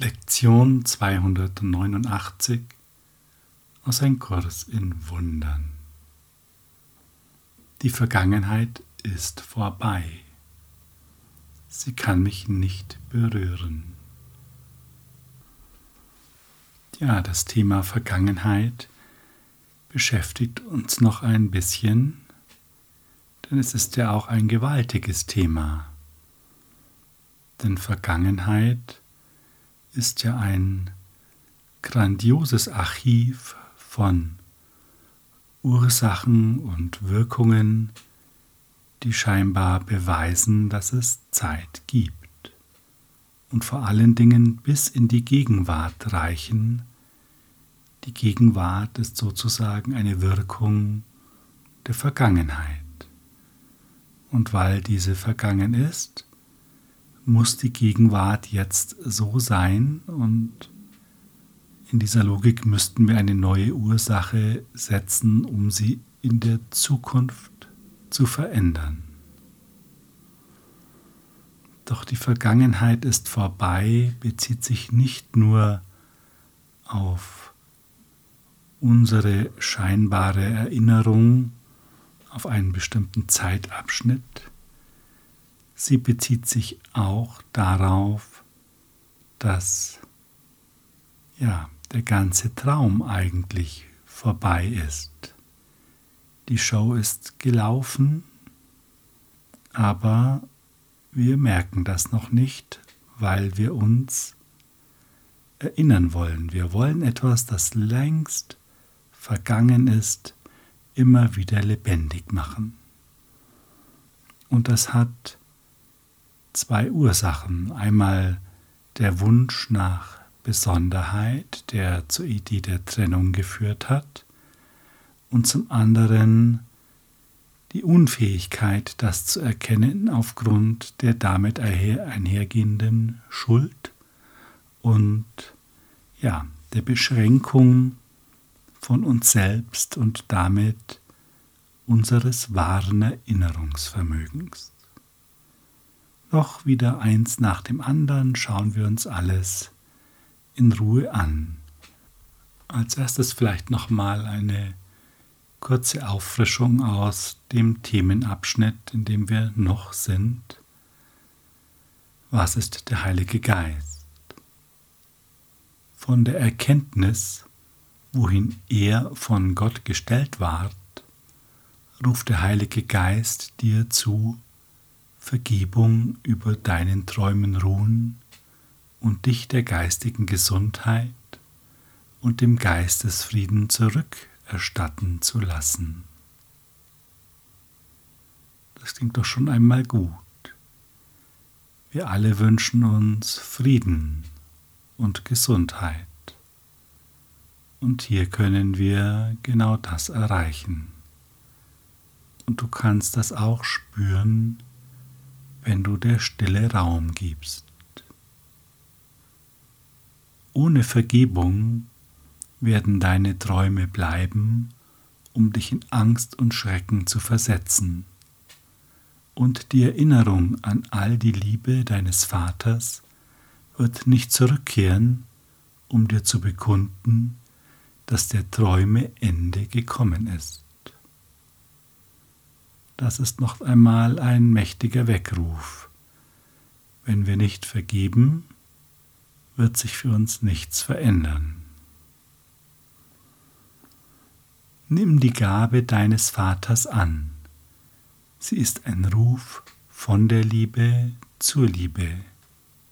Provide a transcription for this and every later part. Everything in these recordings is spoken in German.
Lektion 289 aus Ein Kurs in Wundern. Die Vergangenheit ist vorbei. Sie kann mich nicht berühren. Ja, das Thema Vergangenheit beschäftigt uns noch ein bisschen, denn es ist ja auch ein gewaltiges Thema. Denn Vergangenheit ist ja ein grandioses Archiv von Ursachen und Wirkungen, die scheinbar beweisen, dass es Zeit gibt und vor allen Dingen bis in die Gegenwart reichen. Die Gegenwart ist sozusagen eine Wirkung der Vergangenheit. Und weil diese vergangen ist, muss die Gegenwart jetzt so sein und in dieser Logik müssten wir eine neue Ursache setzen, um sie in der Zukunft zu verändern. Doch die Vergangenheit ist vorbei, bezieht sich nicht nur auf unsere scheinbare Erinnerung auf einen bestimmten Zeitabschnitt, sie bezieht sich auch darauf, dass ja, der ganze Traum eigentlich vorbei ist. Die Show ist gelaufen, aber wir merken das noch nicht, weil wir uns erinnern wollen. Wir wollen etwas, das längst vergangen ist, immer wieder lebendig machen. Und das hat zwei Ursachen. Einmal der Wunsch nach Besonderheit, der zur Idee der Trennung geführt hat, und zum anderen die Unfähigkeit, das zu erkennen aufgrund der damit einhergehenden Schuld und ja, der Beschränkung von uns selbst und damit unseres wahren Erinnerungsvermögens. Noch wieder eins nach dem anderen schauen wir uns alles in Ruhe an. Als erstes vielleicht nochmal eine kurze Auffrischung aus dem Themenabschnitt, in dem wir noch sind. Was ist der Heilige Geist? Von der Erkenntnis, wohin er von Gott gestellt ward, ruft der Heilige Geist dir zu, Vergebung über deinen Träumen ruhen und dich der geistigen Gesundheit und dem Geistesfrieden zurückerstatten zu lassen. Das klingt doch schon einmal gut. Wir alle wünschen uns Frieden und Gesundheit. Und hier können wir genau das erreichen. Und du kannst das auch spüren, wenn du der Stille Raum gibst. Ohne Vergebung werden deine Träume bleiben, um dich in Angst und Schrecken zu versetzen. Und die Erinnerung an all die Liebe deines Vaters wird nicht zurückkehren, um dir zu bekunden, dass der Träume Ende gekommen ist. Das ist noch einmal ein mächtiger Weckruf. Wenn wir nicht vergeben, wird sich für uns nichts verändern. Nimm die Gabe deines Vaters an. Sie ist ein Ruf von der Liebe zur Liebe,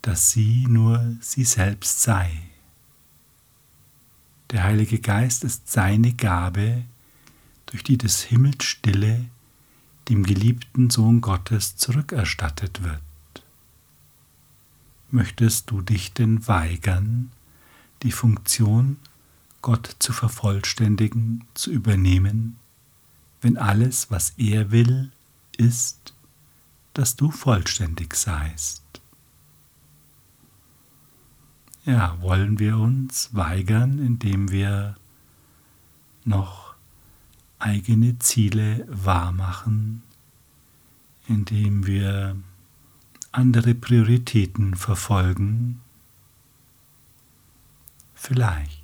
dass sie nur sie selbst sei. Der Heilige Geist ist seine Gabe, durch die des Himmels Stille dem geliebten Sohn Gottes zurückerstattet wird. Möchtest du dich denn weigern, die Funktion, Gott zu vervollständigen, zu übernehmen, wenn alles, was er will, ist, dass du vollständig seist? Ja, wollen wir uns weigern, indem wir noch eigene Ziele wahrmachen, indem wir andere Prioritäten verfolgen, vielleicht.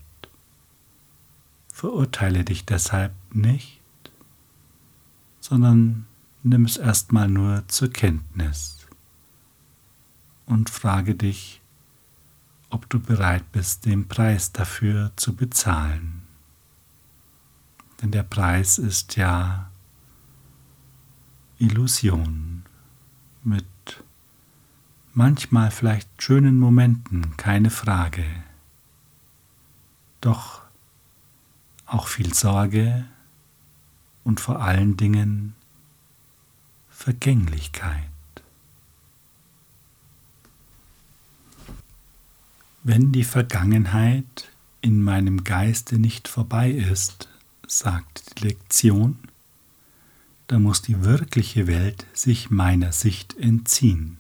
Verurteile dich deshalb nicht, sondern nimm es erstmal nur zur Kenntnis und frage dich, ob du bereit bist, den Preis dafür zu bezahlen. Denn der Preis ist ja Illusion mit manchmal vielleicht schönen Momenten, keine Frage. Doch auch viel Sorge und vor allen Dingen Vergänglichkeit. Wenn die Vergangenheit in meinem Geiste nicht vorbei ist, sagt die Lektion, da muss die wirkliche Welt sich meiner Sicht entziehen.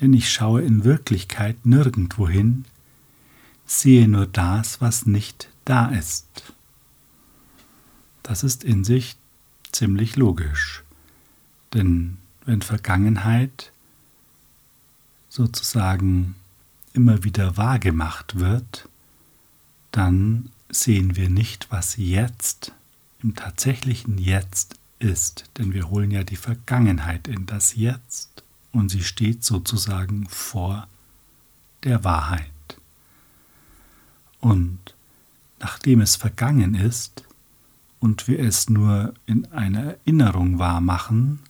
Denn ich schaue in Wirklichkeit nirgendwo hin, sehe nur das, was nicht da ist. Das ist in sich ziemlich logisch, denn wenn Vergangenheit sozusagen immer wieder wahrgemacht wird, dann sehen wir nicht, was jetzt im tatsächlichen Jetzt ist, denn wir holen ja die Vergangenheit in das Jetzt und sie steht sozusagen vor der Wahrheit. Und nachdem es vergangen ist und wir es nur in einer Erinnerung wahrmachen,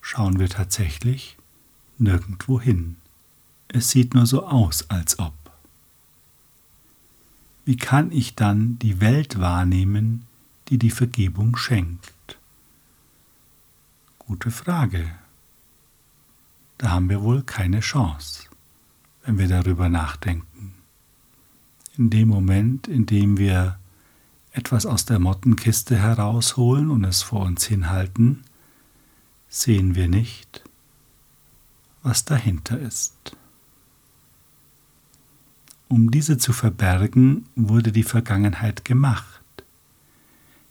schauen wir tatsächlich nirgendwo hin. Es sieht nur so aus, als ob. Wie kann ich dann die Welt wahrnehmen, die die Vergebung schenkt? Gute Frage. Da haben wir wohl keine Chance, wenn wir darüber nachdenken. In dem Moment, in dem wir etwas aus der Mottenkiste herausholen und es vor uns hinhalten, sehen wir nicht, was dahinter ist. Um diese zu verbergen, wurde die Vergangenheit gemacht.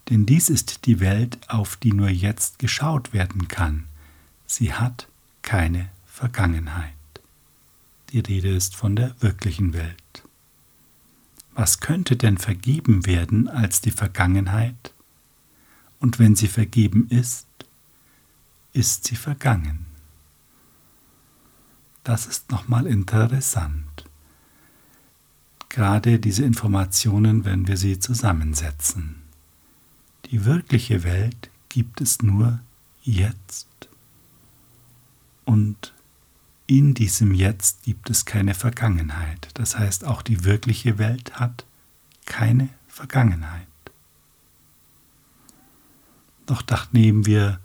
Denn dies ist die Welt, auf die nur jetzt geschaut werden kann. Sie hat keine Vergangenheit. Die Rede ist von der wirklichen Welt. Was könnte denn vergeben werden als die Vergangenheit? Und wenn sie vergeben ist, ist sie vergangen. Das ist nochmal interessant gerade diese Informationen, wenn wir sie zusammensetzen. Die wirkliche Welt gibt es nur jetzt. Und in diesem Jetzt gibt es keine Vergangenheit. Das heißt, auch die wirkliche Welt hat keine Vergangenheit. Doch nachdem wir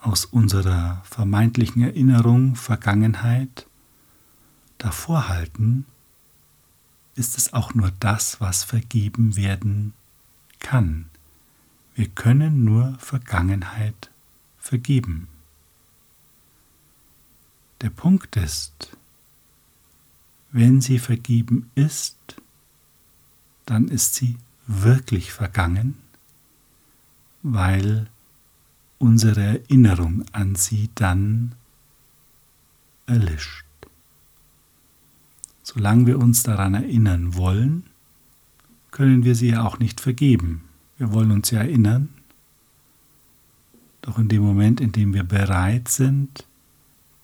aus unserer vermeintlichen Erinnerung Vergangenheit davor ist es auch nur das, was vergeben werden kann. Wir können nur Vergangenheit vergeben. Der Punkt ist, wenn sie vergeben ist, dann ist sie wirklich vergangen, weil unsere Erinnerung an sie dann erlischt. Solange wir uns daran erinnern wollen, können wir sie ja auch nicht vergeben. Wir wollen uns ja erinnern. Doch in dem Moment, in dem wir bereit sind,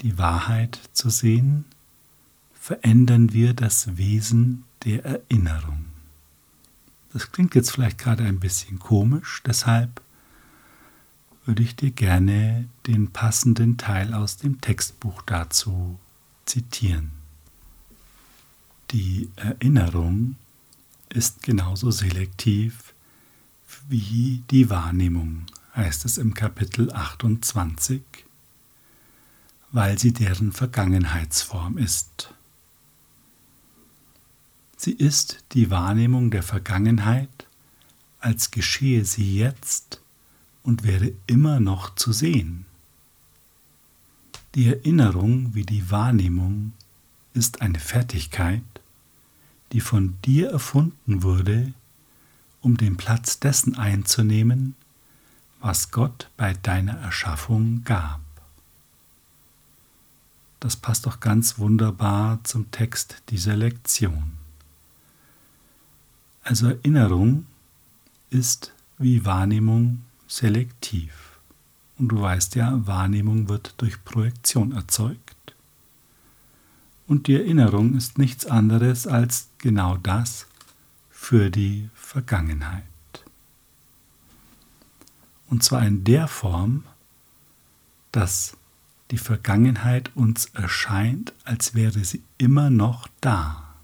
die Wahrheit zu sehen, verändern wir das Wesen der Erinnerung. Das klingt jetzt vielleicht gerade ein bisschen komisch, deshalb würde ich dir gerne den passenden Teil aus dem Textbuch dazu zitieren. Die Erinnerung ist genauso selektiv wie die Wahrnehmung, heißt es im Kapitel 28, weil sie deren Vergangenheitsform ist. Sie ist die Wahrnehmung der Vergangenheit, als geschehe sie jetzt und wäre immer noch zu sehen. Die Erinnerung wie die Wahrnehmung ist eine Fertigkeit, die von dir erfunden wurde, um den Platz dessen einzunehmen, was Gott bei deiner Erschaffung gab. Das passt doch ganz wunderbar zum Text dieser Lektion. Also Erinnerung ist wie Wahrnehmung selektiv. Und du weißt ja, Wahrnehmung wird durch Projektion erzeugt. Und die Erinnerung ist nichts anderes als genau das für die Vergangenheit. Und zwar in der Form, dass die Vergangenheit uns erscheint, als wäre sie immer noch da.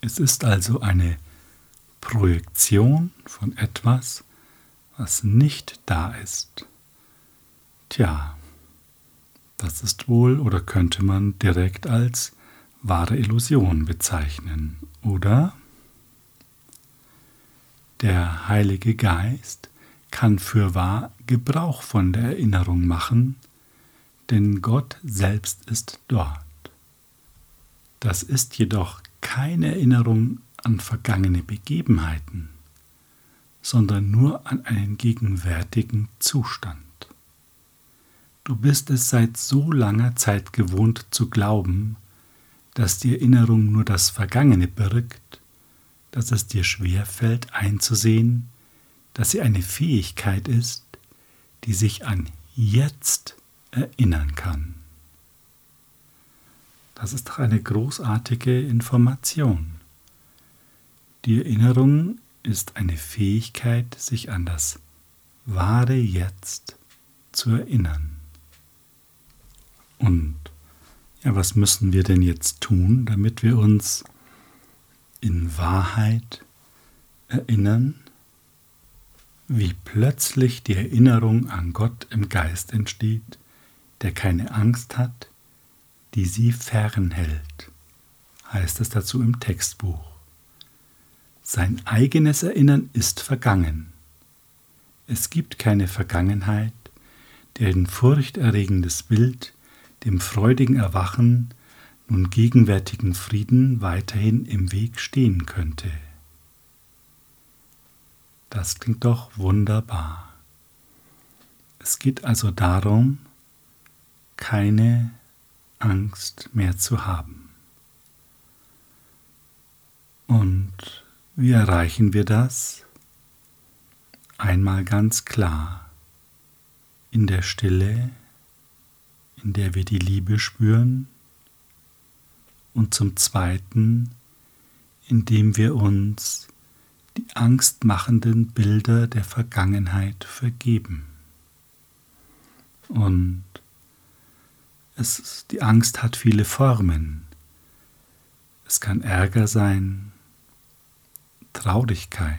Es ist also eine Projektion von etwas, was nicht da ist. Tja, das ist wohl oder könnte man direkt als wahre Illusion bezeichnen, oder? Der Heilige Geist kann fürwahr Gebrauch von der Erinnerung machen, denn Gott selbst ist dort. Das ist jedoch keine Erinnerung an vergangene Begebenheiten, sondern nur an einen gegenwärtigen Zustand. Du bist es seit so langer Zeit gewohnt zu glauben, dass die Erinnerung nur das Vergangene birgt, dass es dir schwer fällt einzusehen, dass sie eine Fähigkeit ist, die sich an jetzt erinnern kann. Das ist doch eine großartige Information. Die Erinnerung ist eine Fähigkeit, sich an das wahre Jetzt zu erinnern. Und ja, was müssen wir denn jetzt tun, damit wir uns in Wahrheit erinnern, wie plötzlich die Erinnerung an Gott im Geist entsteht, der keine Angst hat, die sie fernhält, heißt es dazu im Textbuch. Sein eigenes Erinnern ist vergangen. Es gibt keine Vergangenheit, deren furchterregendes Bild dem freudigen Erwachen nun gegenwärtigen Frieden weiterhin im Weg stehen könnte. Das klingt doch wunderbar. Es geht also darum, keine Angst mehr zu haben. Und wie erreichen wir das? Einmal ganz klar in der Stille in der wir die Liebe spüren und zum Zweiten, indem wir uns die angstmachenden Bilder der Vergangenheit vergeben. Und es, die Angst hat viele Formen. Es kann Ärger sein, Traurigkeit,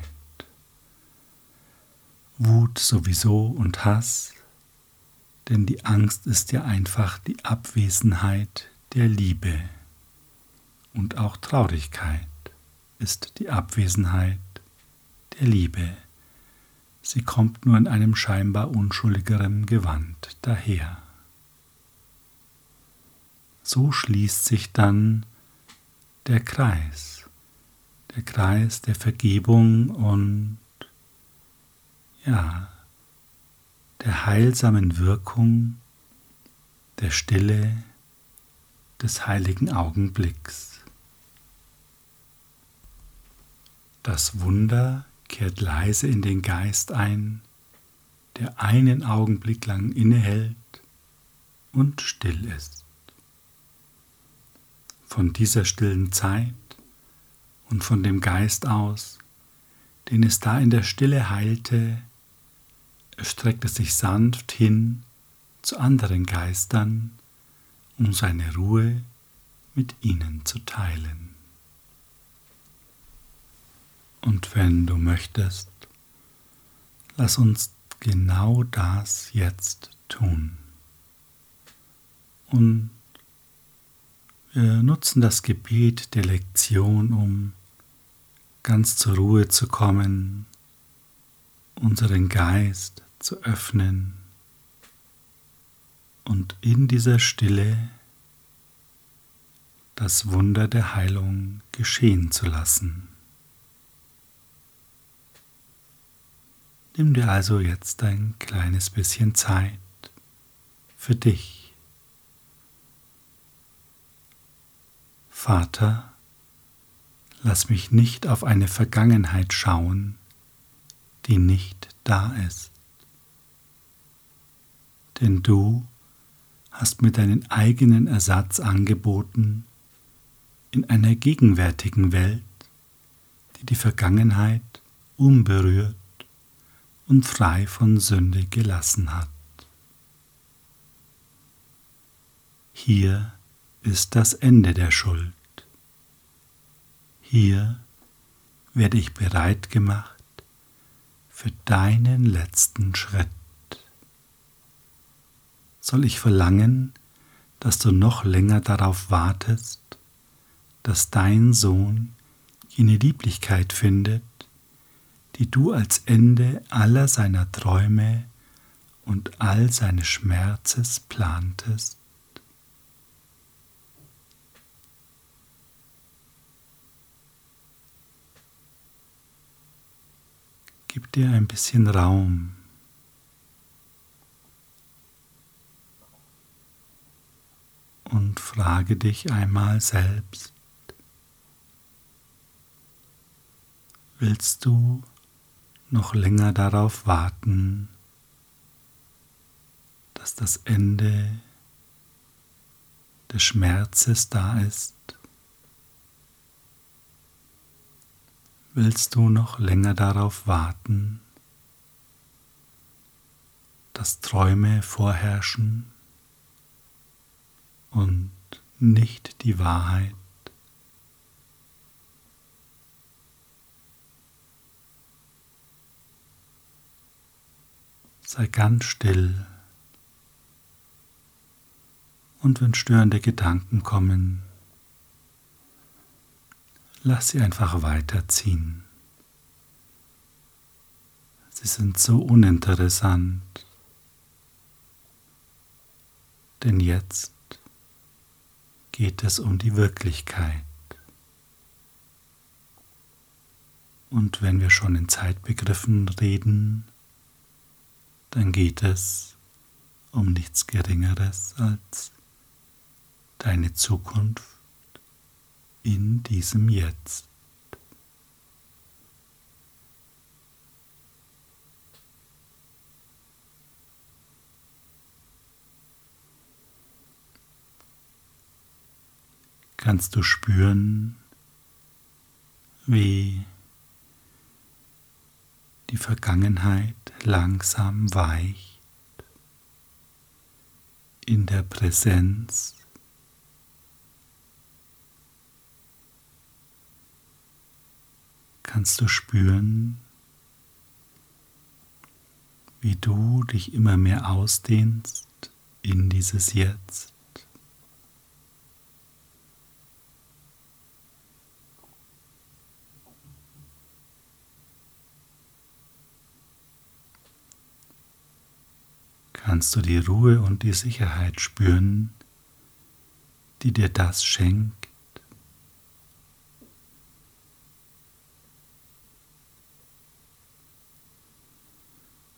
Wut sowieso und Hass, denn die Angst ist ja einfach die Abwesenheit der Liebe. Und auch Traurigkeit ist die Abwesenheit der Liebe. Sie kommt nur in einem scheinbar unschuldigeren Gewand daher. So schließt sich dann der Kreis, der Kreis der Vergebung und ja, der heilsamen Wirkung der Stille des heiligen Augenblicks. Das Wunder kehrt leise in den Geist ein, der einen Augenblick lang innehält und still ist. Von dieser stillen Zeit und von dem Geist aus, den es da in der Stille heilte, er streckte sich sanft hin zu anderen Geistern, um seine Ruhe mit ihnen zu teilen. Und wenn du möchtest, lass uns genau das jetzt tun. Und wir nutzen das Gebet der Lektion, um ganz zur Ruhe zu kommen, unseren Geist zu öffnen und in dieser Stille das Wunder der Heilung geschehen zu lassen. Nimm dir also jetzt ein kleines bisschen Zeit für dich. Vater, Lass mich nicht auf eine Vergangenheit schauen, die nicht da ist. Denn du hast mir deinen eigenen Ersatz angeboten in einer gegenwärtigen Welt, die die Vergangenheit unberührt und frei von Sünde gelassen hat. Hier ist das Ende der Schuld. Hier werde ich bereit gemacht für deinen letzten Schritt. Soll ich verlangen, dass du noch länger darauf wartest, dass dein Sohn jene Lieblichkeit findet, die du als Ende aller seiner Träume und all seines Schmerzes plantest? Gib dir ein bisschen Raum. Und frage dich einmal selbst, willst du noch länger darauf warten, dass das Ende des Schmerzes da ist? Willst du noch länger darauf warten, dass Träume vorherrschen und nicht die Wahrheit? Sei ganz still. Und wenn störende Gedanken kommen, lass sie einfach weiterziehen. Sie sind so uninteressant, denn jetzt geht es um die Wirklichkeit. Und wenn wir schon in Zeitbegriffen reden, dann geht es um nichts Geringeres als deine Zukunft in diesem Jetzt. Kannst du spüren, wie die Vergangenheit langsam weicht in der Präsenz kannst du spüren, wie du dich immer mehr ausdehnst in dieses Jetzt. Kannst du die Ruhe und die Sicherheit spüren, die dir das schenkt.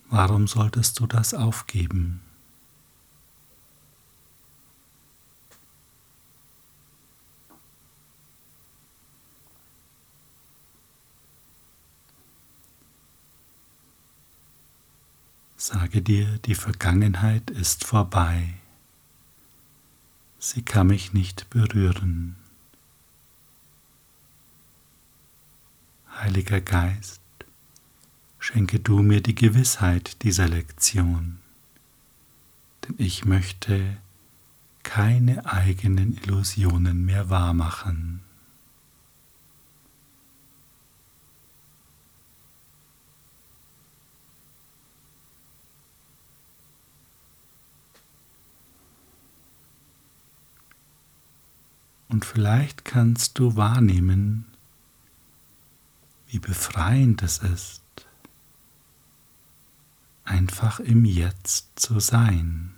Warum solltest du das aufgeben? Sage dir, die Vergangenheit ist vorbei. Sie kann mich nicht berühren. Heiliger Geist, schenke du mir die Gewissheit dieser Lektion, denn ich möchte keine eigenen Illusionen mehr wahrmachen. Und vielleicht kannst du wahrnehmen, wie befreiend es ist, einfach im Jetzt zu sein.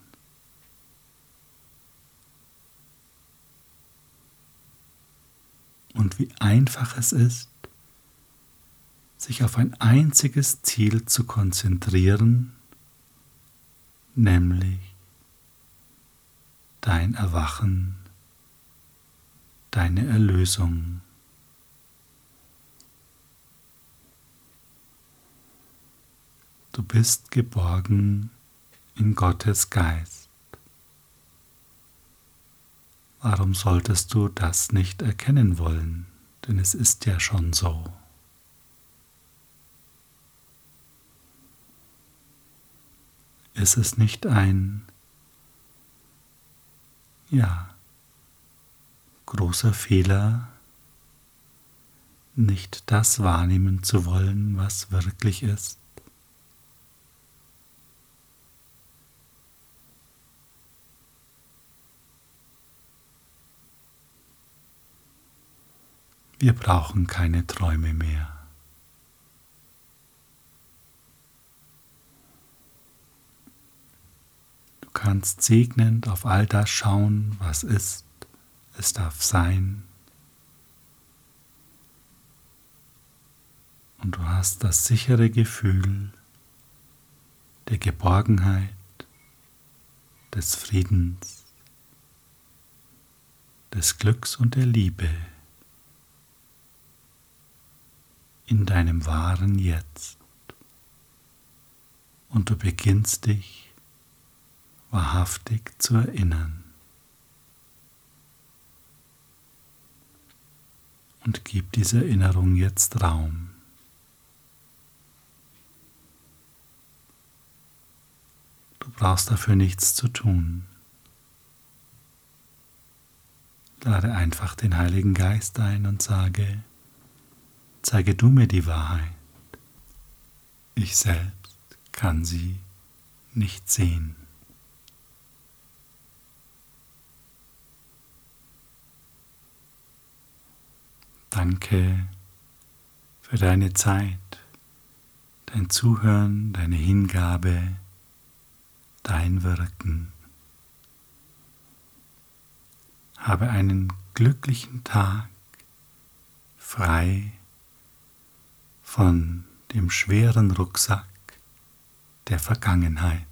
Und wie einfach es ist, sich auf ein einziges Ziel zu konzentrieren, nämlich dein Erwachen deine Erlösung. Du bist geborgen in Gottes Geist. Warum solltest du das nicht erkennen wollen? Denn es ist ja schon so. Ist es nicht ein Ja? Großer Fehler, nicht das wahrnehmen zu wollen, was wirklich ist? Wir brauchen keine Träume mehr. Du kannst segnend auf all das schauen, was ist, es darf sein. Und du hast das sichere Gefühl der Geborgenheit, des Friedens, des Glücks und der Liebe. in deinem wahren Jetzt. Und du beginnst dich wahrhaftig zu erinnern. Und gib dieser Erinnerung jetzt Raum. Du brauchst dafür nichts zu tun. Lade einfach den Heiligen Geist ein und sage, zeige du mir die Wahrheit. Ich selbst kann sie nicht sehen. Danke für deine Zeit, dein Zuhören, deine Hingabe, dein Wirken. Habe einen glücklichen Tag, frei von dem schweren Rucksack der Vergangenheit.